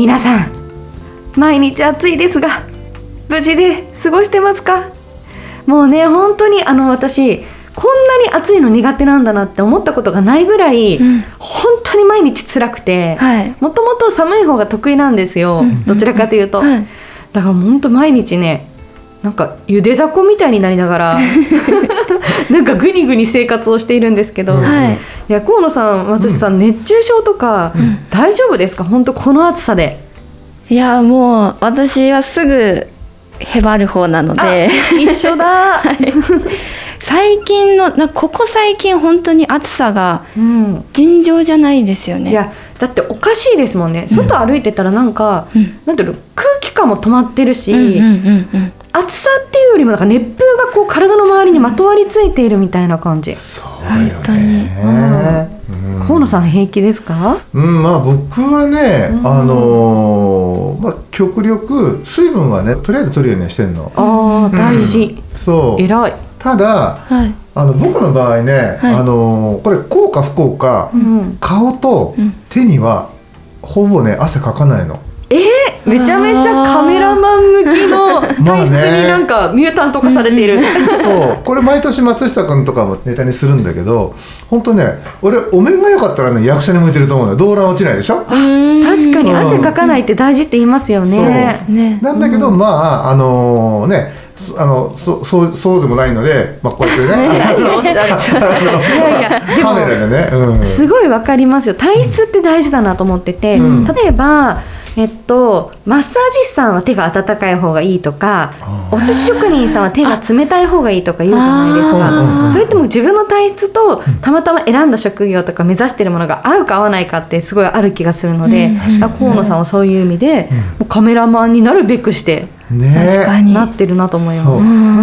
皆さん、毎日暑いですが、無事で過ごしてますか？もうね、本当にあの私、こんなに暑いの苦手なんだなって思ったことがないぐらい、うん本当に毎日辛くて、はい。もともと寒い方が得意なんですよ、うんどちらかというと。はい。だから本当毎日ねなんかゆでだこみたいになりながら なんかぐにぐに生活をしているんですけど、うんはい。いや河野さん松下さん、熱中症とか、ん大丈夫ですか？本当この暑さでいやもう私はすぐへばる方なので、一緒だ、最近のなここ最近本当に暑さがうん、尋常じゃないですよね。いやだっておかしいですもんね外歩いてたらなんか、うん。なんていうの空気感も止まってるし、うんうんうんうん。暑さっていうよりもなんか熱風がこう体の周りにまとわりついているみたいな感じ、そうだよね。本当に。うん。河野さん平気ですか？うん、まあ僕はね、うん。あのーまあ極力水分はねとりあえず取るようにはしてんの。ああうん。大事、そう。偉い、ただはい。あの僕の場合ね、はい。あのーこれこうか不幸か、うん、顔とうん。手にはほぼね汗かかないの。えー、めちゃめちゃカメラマン向きのまあ体質ねになんかミュータント化されている、そう。これ毎年松下君とかもネタにするんだけど本当ね俺お面が良かったらね役者に向いてると思うのよ。動乱落ちないでしょ？確かにうん。汗かかないって大事って言いますよね。ね。なんだけど、まああのねそあのそそうそうでもないので、まあ、こうやってね カメラでね、うん、すごいわかりますよ。体質って大事だなと思ってて、うん。例えばえっと、マッサージ師さんは手が温かい方がいいとかお寿司職人さんは手が冷たい方がいいとか言うじゃないですか。それってもう自分の体質とたまたま選んだ職業とか目指してるものが合うか合わないかってすごいある気がするので、うん。あ河野さんはそういう意味で、うん。もうカメラマンになるべくしてね。なってるなと思いま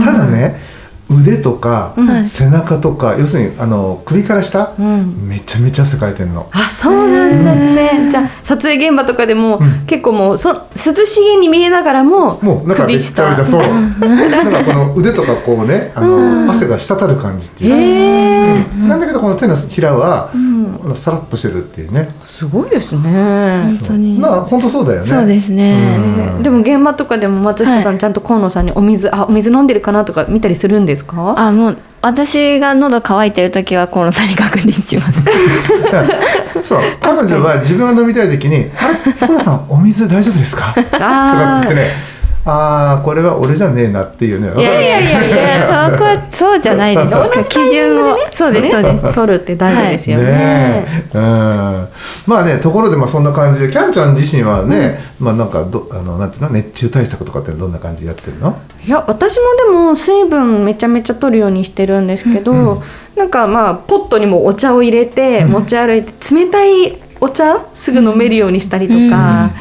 す。ただね腕とか、背中とか要するにあの首から下、うん。めちゃめちゃ汗かいてんの。あそうなんですね、じゃあ撮影現場とかでも、うん。結構もうそ涼しげに見えながらももうなんかめちゃめちゃそう。なんかこの腕とかこうねあの、うん汗が滴る感じっていう。うん。なんだけどこの手のひらは、うん、さらっとしてるっていうねすごいですね。本、当に。まあ本当そうだよね。そうですね。うん。でも現場とかでも松下さん、はいちゃんと河野さんにお水あお水飲んでるかなとか見たりするんですか？あもう私が喉乾いてる時は河野さんに確認します。そう。彼女は自分が飲みたい時に「あれ？コラさんお水大丈夫ですか?」とかっつってねああこれは俺じゃねえなっていうね。いやいやいやいいやそこはそうじゃないです。同じ基準を、そうですそうです。取るって大事ですよね,、ねえ。うん。まあねところでまあそんな感じでキャンちゃん自身はね、まあなんかどあのなんていうの？熱中対策とかってどんな感じでやってるの？いや私もでも水分めちゃめちゃ取るようにしてるんですけど、うんうん。なんかまあポットにもお茶を入れてうん。持ち歩いて冷たいお茶？すぐ飲めるようにしたりとか、うん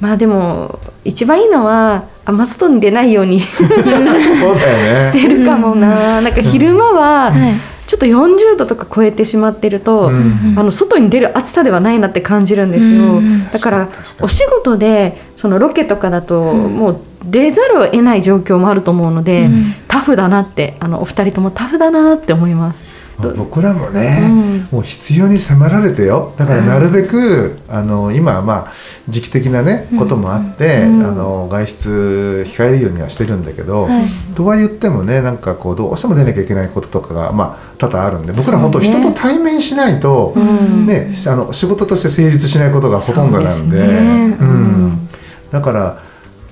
まあでも一番いいのはあんま外に出ないようにしそうだよね。てるかもな、なんか昼間ははい。ちょっと40度とか超えてしまってると、うん。あの外に出る暑さではないなって感じるんですよ、うん。だからお仕事でそのロケとかだとうんもう出ざるを得ない状況もあると思うので、うん。タフだなってあのお二人ともタフだなって思います。ど僕らもね、うん。もう必要に迫られてよ。だからなるべく、あの今はまあ時期的なねこともあって、うん。あの外出控えるようにはしてるんだけど、はい。とは言ってもねなんかこうどうしても出なきゃいけないこととかがまあ多々あるんで僕ら本当人と対面しないと、うん。ね、あの仕事として成立しないことがほとんどなんでそうですね。ううんん、だから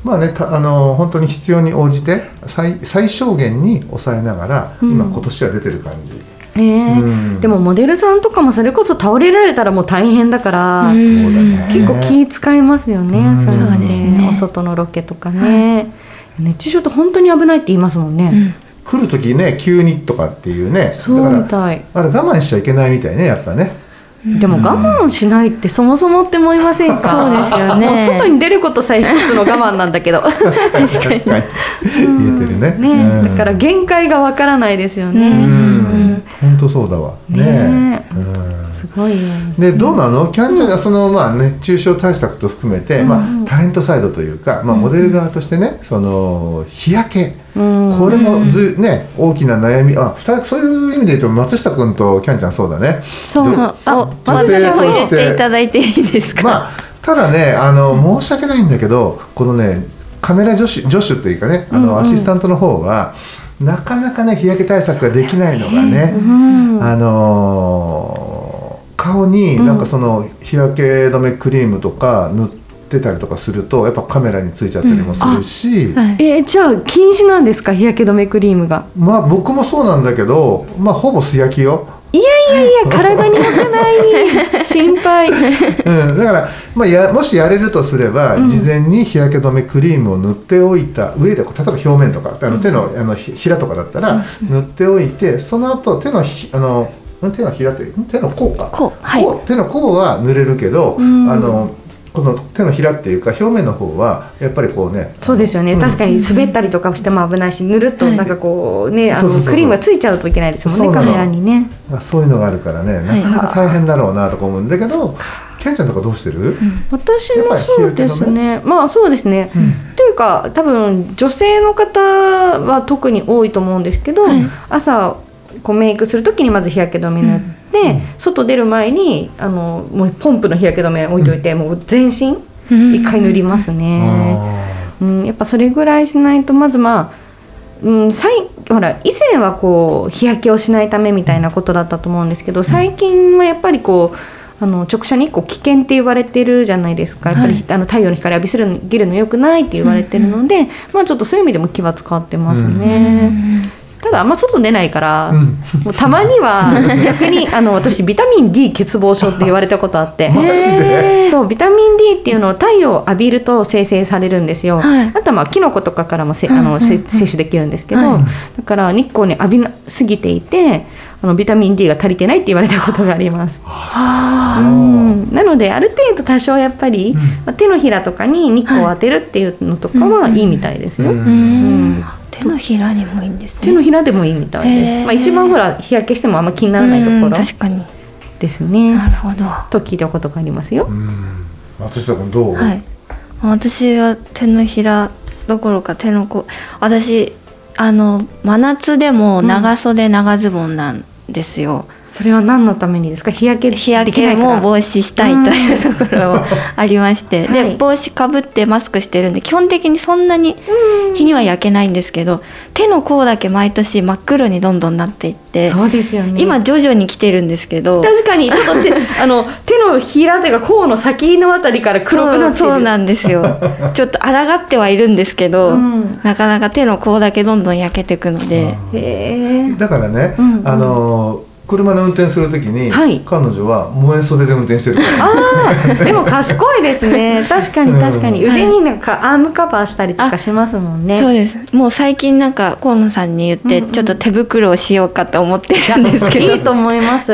まあねたあの本当に必要に応じて最最小限に抑えながら、うん。今今年は出てる感じ。ね。うん。でもモデルさんとかもそれこそ倒れられたらもう大変だから、うん。結構気使いますよね、うん。そういうのそうですね。お外のロケとかね、熱中症って本当に危ないって言いますもんね、うん。来る時ね急にとかっていうね。そうだからみたいあれ我慢しちゃいけないみたいねやっぱね。でも我慢しないってそもそもって思いませんか？そうですよね。もう外に出ることさえ一つの我慢なんだけど。確かに。言えてるね。ね、うん。だから限界がわからないですよね、ううん本当そうだわ。ねすごいよ。でどうなの？キャンちゃんがその、まあ、熱中症対策と含めて、まあ、タレントサイドというか、まあ、モデル側としてねその日焼け、うん。これもず、ね、大きな悩み。あそういう意味で言うと松下君とキャンちゃんそうだね。そう。あ私も入れてていただいていいですか、まあただねあの申し訳ないんだけどこのねカメラ助手助手っていうかねあの、アシスタントの方はなかなかね日焼け対策ができないのがね、うん。あのー顔になんかその日焼け止めクリームとか塗ってたりとかするとやっぱカメラについちゃったりもするし、はい。えーじゃあ禁止なんですか？日焼け止めクリームが。まあ僕もそうなんだけどまあほぼ素焼きよ、いやいやいや体に良くない。心配。うん、だから、まあ、やもしやれるとすれば、事前に日焼け止めクリームを塗っておいた上で例えば表面とかあの手のあのひ平とかだったら塗っておいてその後手のひあのん手のひらっていう手の甲か。甲はい。甲手の甲は塗れるけど、ん。あのこの手のひらっていうか表面の方はやっぱりこうねそうですよね、うん確かに滑ったりとかしても危ないし塗るとはいなんかこうね、あのそうそうそうそう。クリームがついちゃうといけないですもんねカメラにね。まあそういうのがあるからねなかなか大変だろうなとか思うんだけどケンちゃんとかどうしてる、私もそうですね。まあそうですね、うん。というか多分女性の方は特に多いと思うんですけど、はい。朝こうメイクする時にまず日焼け止め塗って、外出る前にあのもうポンプの日焼け止め置いといて、もう全身うん。一回塗りますね、あうん、やっぱそれぐらいしないとまずまあ、うん、さいほら以前はこう日焼けをしないためみたいなことだったと思うんですけど最近はやっぱりこうあの直射日光危険って言われてるじゃないですか。やっぱり、はいあの太陽の光浴びせるのぎるのよくないって言われてるので、まあちょっとそういう意味でも気は使ってますね、ただあんま外出ないから、うん。もうたまには逆にあの私ビタミン D 欠乏症って言われたことあって。そうビタミン D っていうのを太陽を浴びると生成されるんですよ、はい。あとはまあキノコとかからもせ、うんうんうん。あのせ摂取できるんですけど、はい。だから日光に浴びなすぎていてあのビタミン D が足りてないって言われたことがあります。あう。ん。なのである程度多少やっぱり、まあ、手のひらとかに日光を当てるっていうのとかはいいみたいですよ。うん。ーううんん手のひらにもいいんですね。手のひらでもいいみたいです。まあ、一番ほら日焼けしてもあんま気にならないとこうんろ確かに。ですね。なるほど。と聞いたことがありますよ。う。ん。松下君どう、はい。私は手のひらどころか手の甲私あの真夏でも長袖長ズボンなんですよ、それは何のためにですか？日焼け日焼けできないから。も防止したいというところもありまして、はい。で帽子かぶってマスクしてるんで基本的にそんなに日には焼けないんですけど手の甲だけ毎年真っ黒にどんどんなっていってそうですよね。今徐々に来てるんですけど確かにちょっと手 あの手のひらというか甲の先のあたりから黒くなってる。そうそうなんですよ。ちょっと抗ってはいるんですけど、うん。なかなか手の甲だけどんどん焼けていくので、へえだからね、うんうん。あの車の運転するときに、はい。彼女は燃え袖で運転してるから。あーでも賢いですね。確かに確かに。うん腕になんかアームカバーしたりとかしますもんね。そうです。もう最近なんか河野さんに言って、うんうん。ちょっと手袋をしようかと思ってるんですけど。いいと思います。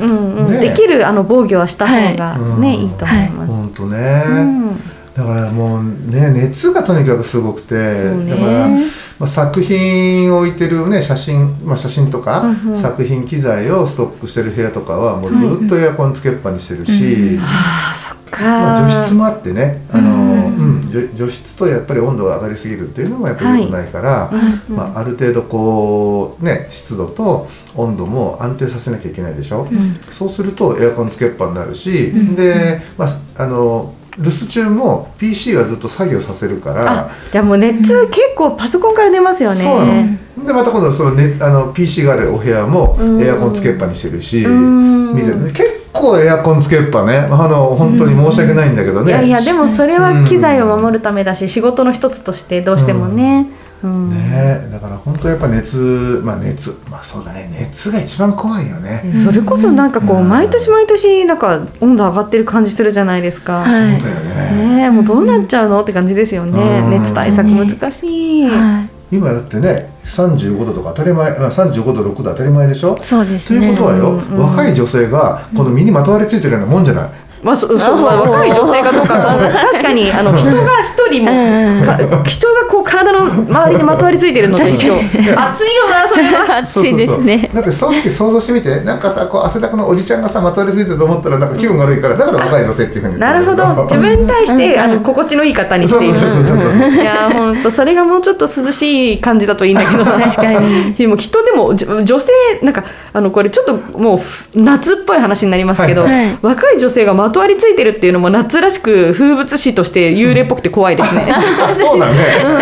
うんうん、ねできるあの防御はした方がはい。ね、うんいいと思います。本当ね、うんだからもうね熱がとにかくすごくて、だから、まあ、作品を置いてるね写真、まあ、写真とか、うんうん。作品機材をストックしてる部屋とかはもうずっとエアコンつけっぱにしてるし、ああ、そっか。まあ、除湿もあってねあの、ううん。除除湿とやっぱり温度が上がりすぎるっていうのもやっぱり良くないから、うんまあ、ある程度こうね湿度と温度も安定させなきゃいけないでしょ、うん。そうするとエアコンつけっぱになるし、ん。で、まあ、あの留守中も PC はずっと作業させるからあ、じゃあもう熱結構パソコンから出ますよね。そうなの。でまた今度その、ね、あの PC があるお部屋もうん。エアコンつけっぱにしてるし、結構エアコンつけっぱね。あの本当に申し訳ないんだけどね、いやいやでもそれは機材を守るためだし仕事の一つとしてどうしてもね、うんねだから本当やっぱ熱まあ熱まあそうだね熱が一番怖いよね、それこそなんかこううん。毎年毎年なんか温度上がってる感じするじゃないですか。はい。そうだよね。ねえもうどうなっちゃうのって感じですよね。うん。熱対策難しい。はい。今だってね35度とか当たり前、まあ、35度6度当たり前でしょ？そうですというねことはよ、うんうん。若い女性がこの身にまとわりついてるようなもんじゃない、まあ、そそうまあ若い女性かどうかは 確かに。あの人が一人もか人がこう体の周りにまとわりついてるのと一緒。暑 いよなそれは。暑いですね。だってその時想像してみてなんかさこう汗だくのおじちゃんがさまとわりついてると思ったらなんか気分が悪いからだから若い女性っていうふうに。言なるほど。自分に対してあの心地のいい方にしていう。いや本当それがもうちょっと涼しい感じだといいんだけど。確かに。でも人でもじ女性なんかあのこれちょっともう夏っぽい話になりますけど、はいはい。若い女性がまとわりついてるっていうのも夏らしく風物詩として幽霊っぽくて怖いですね。あ そうだね。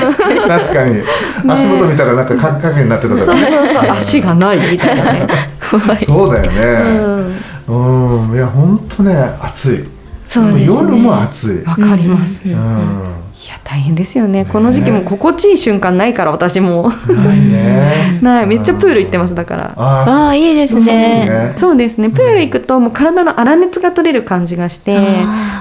確かに。足元見たらなんかか 影になってたからね。そう。そう足がないみたいなね。怖いそうだようね。んうん。いや本当ね暑い。そうですね。夜も暑い。わかります。いうんうんや大変ですよね。この時期も心地いい瞬間ないから私も。ないね。ない。めっちゃプール行ってますだから。あああいいですそうね。ねそうですね。プール行くともう体の粗熱が取れる感じがして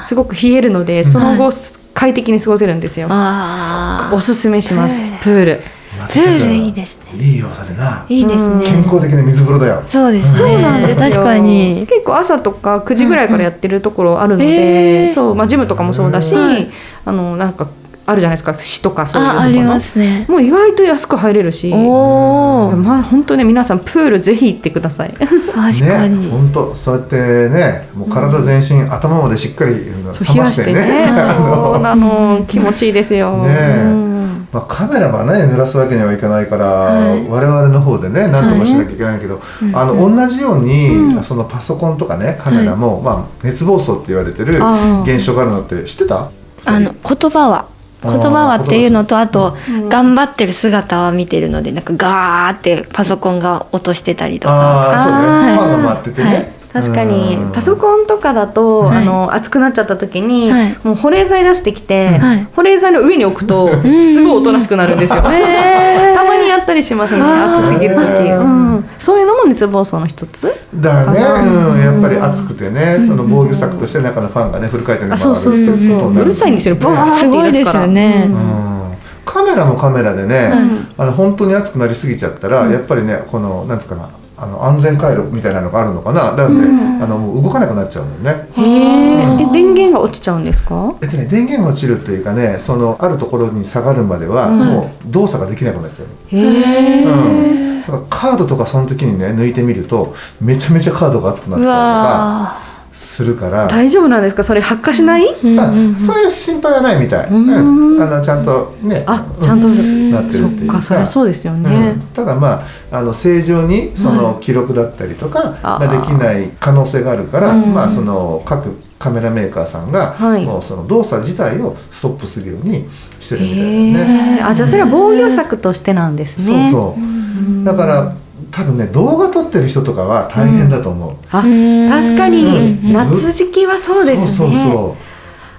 すごく冷えるのでその後快適に過ごせるんですよ。ああおすすめします。プール。プール。プールいいですねいいよそれないいですね。健康的な水風呂だよ。そうですね。そうなんですよ。確かに。結構朝とか9時ぐらいからやってるところあるのうんうん。で、そうまあジムとかもそうだし、はい。あのなんかあるじゃないですか。市とかそういうの。あありますね。もう意外と安く入れるし。おおまあ本当ね皆さんプールぜひ行ってください。確かねに本当そうやってねもう体全身頭までしっかり冷冷ましね。やしててね。あのそうなの。気持ちいいですよ。ねえ。うんまあ、カメラはね濡らすわけにはいかないから、はい。我々の方でね何とかしなきゃいけないけど、あの同じように、そのパソコンとかねカメラも、まあ、熱暴走って言われてる現象があるのって知ってた？あの言葉は。言葉はっていうのとあとうん。頑張ってる姿は見てるのでなんかガーってパソコンが落としてたりとか。ああそうね。ファンが回っててね、はい確かにうん。パソコンとかだと、はい。あの熱くなっちゃった時に、はい。もう保冷剤出してきて、はい。保冷剤の上に置くとすごいおとなしくなるんですよ。たまにやったりしますね暑すぎる時、うん、そういうのも熱暴走の一つ？だね、うん、やっぱり暑くてね、その防御策として中のファンがねフル回転であ回るそうそうそうそう、ことになうるさいんですよブワーってすごいで言い出すから。すよね。うん。うんカメラもカメラでね、うんあの本当に熱くなりすぎちゃったら、やっぱりねこのなんていうかなあの安全回路みたいなのがあるのかな。だからね、あのもう動かなくなっちゃうのよね。へー。うん。え電源が落ちちゃうんですか？えっとね、電源が落ちるというかねそのあるところに下がるまでは、うん。もう動作ができなくなっちゃう、へえ、うん、だからカードとかその時にね抜いてみるとめちゃめちゃカードが熱くなったりとうかわするから。大丈夫なんですか？それ発火しない、ーあうんうんそういう心配はないみたい、うん。うん。あのちゃんとねあちゃんと、ん。なってそるっていうか。っかそりゃそうですよね、うん。ただまああの正常にその記録だったりとかあができない可能性があるから、うんまあその各カメラメーカーさんが、はい。もうその動作自体をストップするようにしてるみたいですへね。えあじゃあそれは防御策としてなんですね。そうそう。だから多分ね動画撮ってる人とかは大変だと思う。あうん確かに。うん。夏時期はそうですね。そうそうそう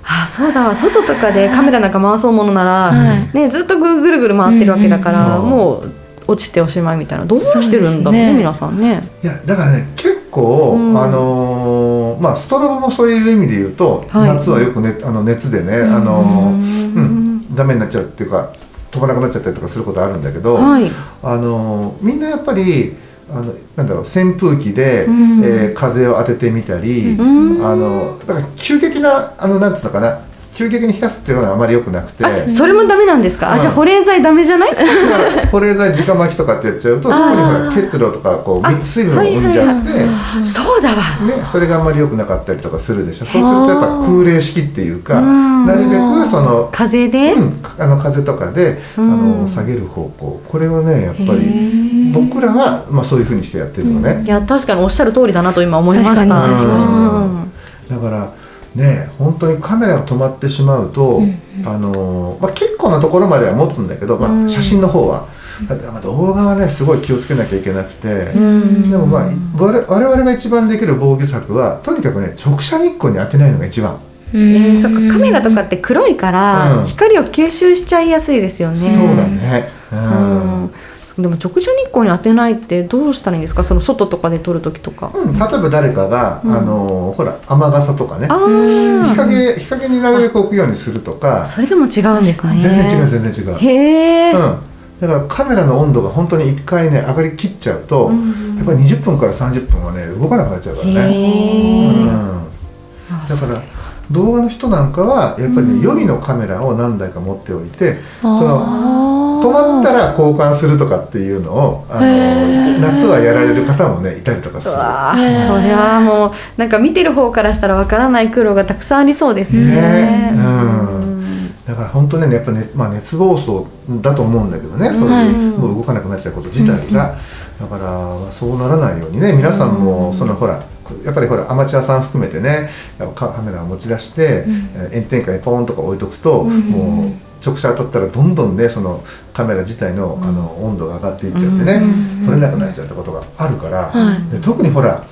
あそうだわ。外とかでカメラなんか回そうものなら、はい。ね、ずっとぐぐるぐる回ってるわけだから、うんうんもう落ちておしまいみたいな。どうしてるんだろうねね。皆さんね。いやだからね結構、うん。あのーまあストラバもそういう意味で言うと、はい。夏はよくねあの熱でね、あのーうん、ダメになっちゃうっていうか飛ばなくなっちゃったりとかすることあるんだけど、はい。あのみんなやっぱりあのなんだろう扇風機で、うん。えー風を当ててみたり、うん。あのだから急激なあのなんつうのかな急激に冷やすっていうのはあまり良くなくて。あそれもダメなんですか、うん。あじゃあ保冷剤ダメじゃない？だから保冷剤直巻きとかってやっちゃうとそこにほ結露とかこあう水分を生んじゃって、そうだわ。ね、それがあんまり良くなかったりとかするでしょ。そうするとやっぱ空冷式っていうかうん。なるべくその風で、うん、あの風とかで、うん。あの下げる方向。これをねやっぱへりー。僕らは、まあ、そういうふうにしてやってるのね、いや確かにおっしゃる通りだなと今思いました。だからね本当にカメラが止まってしまうと、うんあのまあ、結構なところまでは持つんだけど、まうん。あ、写真の方は、だってまあ動画はねすごい気をつけなきゃいけなくて、うん。でもまあ我々我々が一番できる防御策はとにかくね直射日光に当てないのが一番。えー、そっかカメラとかって黒いから、うん。光を吸収しちゃいやすいですよね。そうだね。うん。うんでも直射日光に当てないってどうしたらいいんですか？その外とかで撮る時とか。うん例えば誰かが、うん。あのほら雨傘とかね。あ日あ、陰日陰になるべく置くようにするとか。それでも違うんですね。全然違う全然違う、へえ。うん、だからカメラの温度が本当に1回ね上がりきっちゃうと、うんやっぱり20分から30分はね動かなくなっちゃうからね。うん、あだから動画の人なんかはやっぱりね、うん。予備のカメラを何台か持っておいてそのの止まったら交換するとかっていうのをあの夏はやられる方もねいたりとかする。うわそれはもうなんか見てる方からしたらわからない苦労がたくさんありそうですね。ね。ううん。だから本当ねやっぱね、まあ、熱暴走だと思うんだけどねそういう、はい。もう動かなくなっちゃうこと自体が、だからまあそうならないようにね皆さんも、うん。そのほらやっぱりほらアマチュアさん含めてねカメラを持ち出して、うん。えー炎天下にポーンとか置いとくと、うんもう直射当たったらどんどんねそのカメラ自体の,、うん。あの温度が上がっていっちゃってね、うん撮れなくなっちゃったことがあるから、はい。で特にほら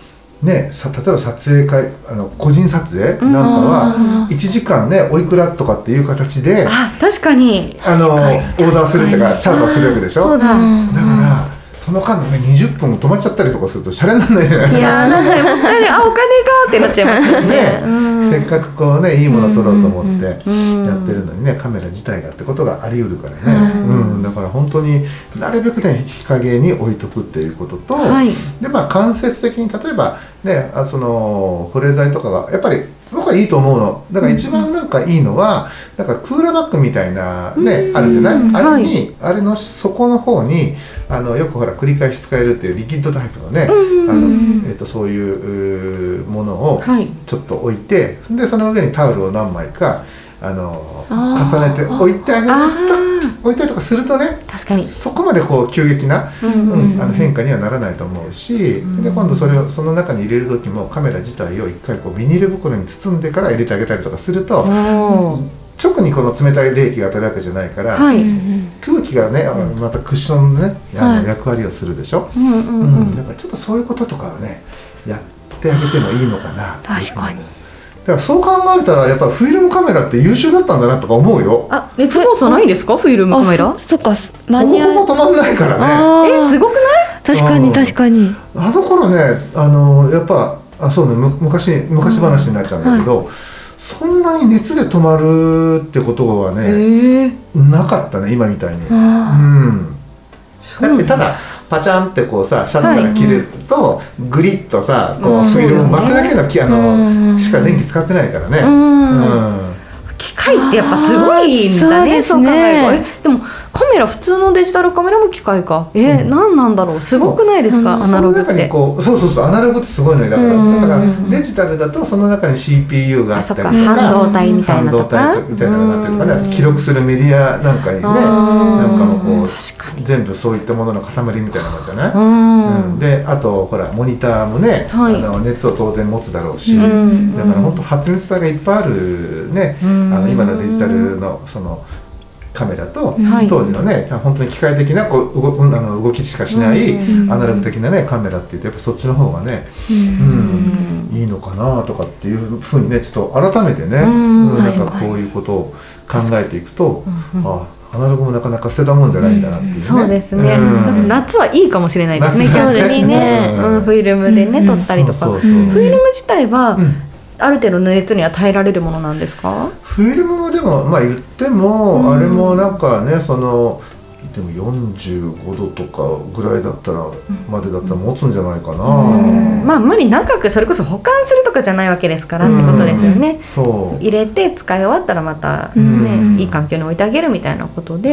ね、さ例えば撮影会あの個人撮影なんかはうん1時間ねおいくらとかっていう形であ確かに。あのオはいーダーするっていうかチャートするわけでしょ？そうだ。だからその間のね20分止まっちゃったりとかするとシャレにならないじゃないいやーなんか本当にあお金がってなっちゃいますよね。ねうん。せっかくこうねいいもの撮ろうと思ってやってうんるのにねカメラ自体がってことがあり得るからね、ううん。んだから本当になるべくね日陰に置いとくっていうことと、はい。でまあ間接的に例えばねあその保冷剤とかがやっぱり僕はいいと思うの。だから一番なんかいいのは、なんかクーラーバッグみたいなね、うん。あるじゃない、うん。あれに、あれの底の方にあのよくほら繰り返し使えるっていうリキッドタイプのね、うんあのえー、とそういうものをはい。ちょっと置いてでその上にタオルを何枚かあの重ねて置いてあげるあと置いたりとかするとねあ確かに。そこまでこう急激なうんあの変化にはならないと思うし、んで今度それをその中に入れる時もカメラ自体を一回こうビニール袋に包んでから入れてあげたりとかすると、直にこの冷たい冷気が当たるわけじゃないから、はい。空気がねまたクッションのねあはい。の役割をするでしょ、うんうんううん。ん。だからちょっとそういうこととかはねやってあげてもいいのかな確かに。だからそう考えたらやっぱフィルムカメラって優秀だったんだなとか思うよ。あ熱暴走ないんですか？フィルムカメラ？あ？そっか。マニュアルほぼ止まんないからね。えすごくない？確かに確かに。あの頃ねあのやっぱあそうねむ昔昔話になっちゃうんだけど、そんなに熱で止まるってことはね。なかったね今みたいに、うあ。ん、だ。ってただパチャンってこうさシャッターが切れると、グリッとさこうフィルム巻くだけのきあうん。のしか電気使ってないからね、うん。うん。機械ってやっぱすごいんだねそう考えるとでもカメラ普通のデジタルカメラも機械か。えーうん。何なんだろう。すごくないですか、う。んアナログって。その中にこうそうそうそう。アナログってすごいのよ。だから,、うん。だからデジタルだとその中に CPU があったりとか半導体みたいなとか半導体みたいなのがあったりとかねあと記録するメディアなんかにね。なんかもこう全部そういったものの塊みたいなもんじゃない、うん。うん。であとほらモニターもね、はい。あの熱を当然持つだろうし、うん。だから本当発熱体がいっぱいあるね、うん。あの今のデジタルのそのカメラと、はい。当時のね本当に機械的なこう動うんあの動きしかしない、うん。アナログ的なねカメラっていうとやっぱそっちの方がね、ーうんいいのかなとかっていうふうにねちょっと改めてね、うん。うんなんかこういうことを考えていくと、うんあアナログもなかなか捨てたもんじゃないんだなっていうね。そうですね、夏はいいかもしれないですね。夏逆にね、うん。うん、フィルムでねうん撮ったりとか、フィルム自体は、うんある程度の熱には耐えられるものなんですか？フィルムもでもまあ言っても、うん。あれもなんかねそのでも45度とかぐらいだったら、までだったら持つんじゃないかな、うん。まああんまり長くそれこそ保管するとかじゃないわけですからってことですよね、そう。入れて使い終わったらまたうん。ね、いい環境に置いてあげるみたいなことで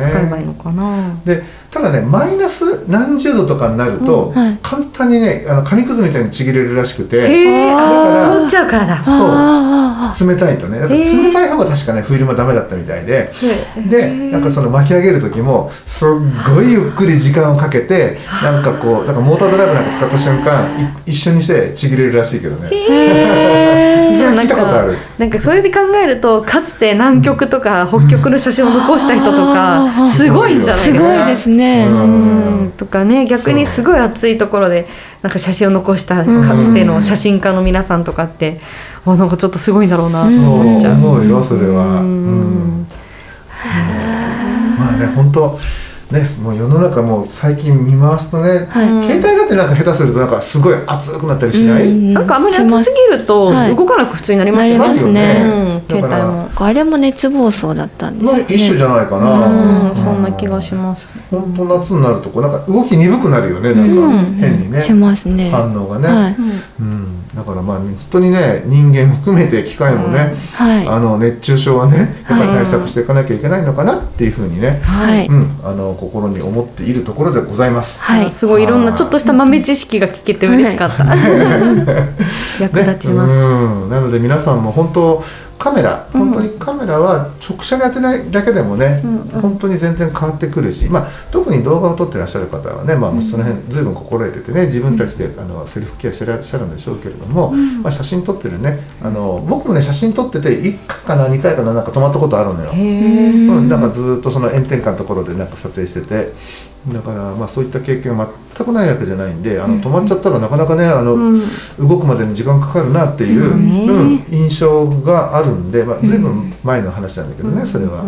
使えばいいのかな、でただねマイナス何十度とかになると、うんはい。簡単にねあの紙くずみたいにちぎれるらしくて。へえ凍っちゃうからだ。そう。冷たいとね。だから冷たい方が確かねフィルムはダメだったみたいで。へでなんかその巻き上げる時もすっごいゆっくり時間をかけてなんかこうなんかモータードライブなんか使った瞬間い一緒にしてちぎれるらしいけどね。じゃあなん聞いたことあかる。なんかそれで考えるとかつて南極とか北極の写真を残した人とかうん。すごいんじゃないすですかごいですね。うん。うん。とかね逆にすごい暑いところでなんか写真を残したかつての写真家の皆さんとかってあなんかちょっとすごいんだろうなとそう。思っちゃう。思うよそれは。ううん。ん。まあね本当ねもう世の中もう最近見回すとね、はい。携帯だってなんか下手するとなんかすごい熱くなったりしない、うん。なんかあんまり暑すぎるとはい動かなく普通になりますよなりますね。うん、携帯も。あれも熱暴走だったんですね。の一種じゃないかな、うん、そんな気がします。本当夏になるとこうなんか動き鈍くなるよねなんかうん。変にね、しますね。反応がね、はい。うん、だからまあ本当にね人間含めて機械もね、はい。あの熱中症はねやっぱりはい。対策していかなきゃいけないのかなっていうふうにね、はい。うん、あの心に思っているところでございます。はい。すごいいろんなちょっとした豆知識が聞けて嬉しかった。役立ちます。ね、うん、なので皆さんも本当カメラ本当にカメラは直射に当てないだけでもね、うんうん。本当に全然変わってくるし、まあ、特に動画を撮ってらっしゃる方はね、まあ、もうその辺随分心得ててね自分たちであのセルフケアしてらっしゃるんでしょうけれども、まあ、写真撮ってるねあの僕もね写真撮ってて1回かな2回かななんか泊まったことあるのよ。うん、なんかずーっとその炎天下のところでなんか撮影しててだからまあそういった経験は全くないわけじゃないんであの止まっちゃったらなかなかねあの、うん。動くまでに時間かかるなっていう、うん、印象があるんで、まあ、随分前の話なんだけどね、それは。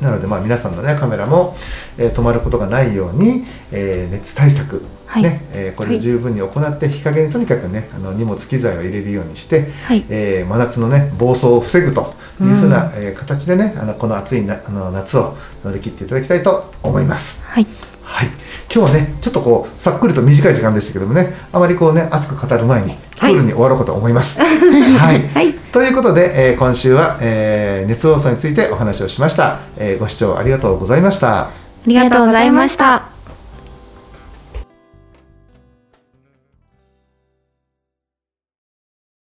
なのでまあ皆さんのねカメラも、えー止まることがないように、えー熱対策、はい。ねえーこれを十分に行って日陰にとにかくねあの荷物機材を入れるようにして、はい。えー真夏のね暴走を防ぐというふうな、えー形でねあのこの暑いなあの夏を乗り切っていただきたいと思います。はい。はい、今日はねちょっとこうさっくりと短い時間でしたけどもねあまりこうね熱く語る前にクールに終わろうかと思います。はい、はいということで、えー今週は、えー熱暴走についてお話をしました、えーご視聴ありがとうございました。ありがとうございました。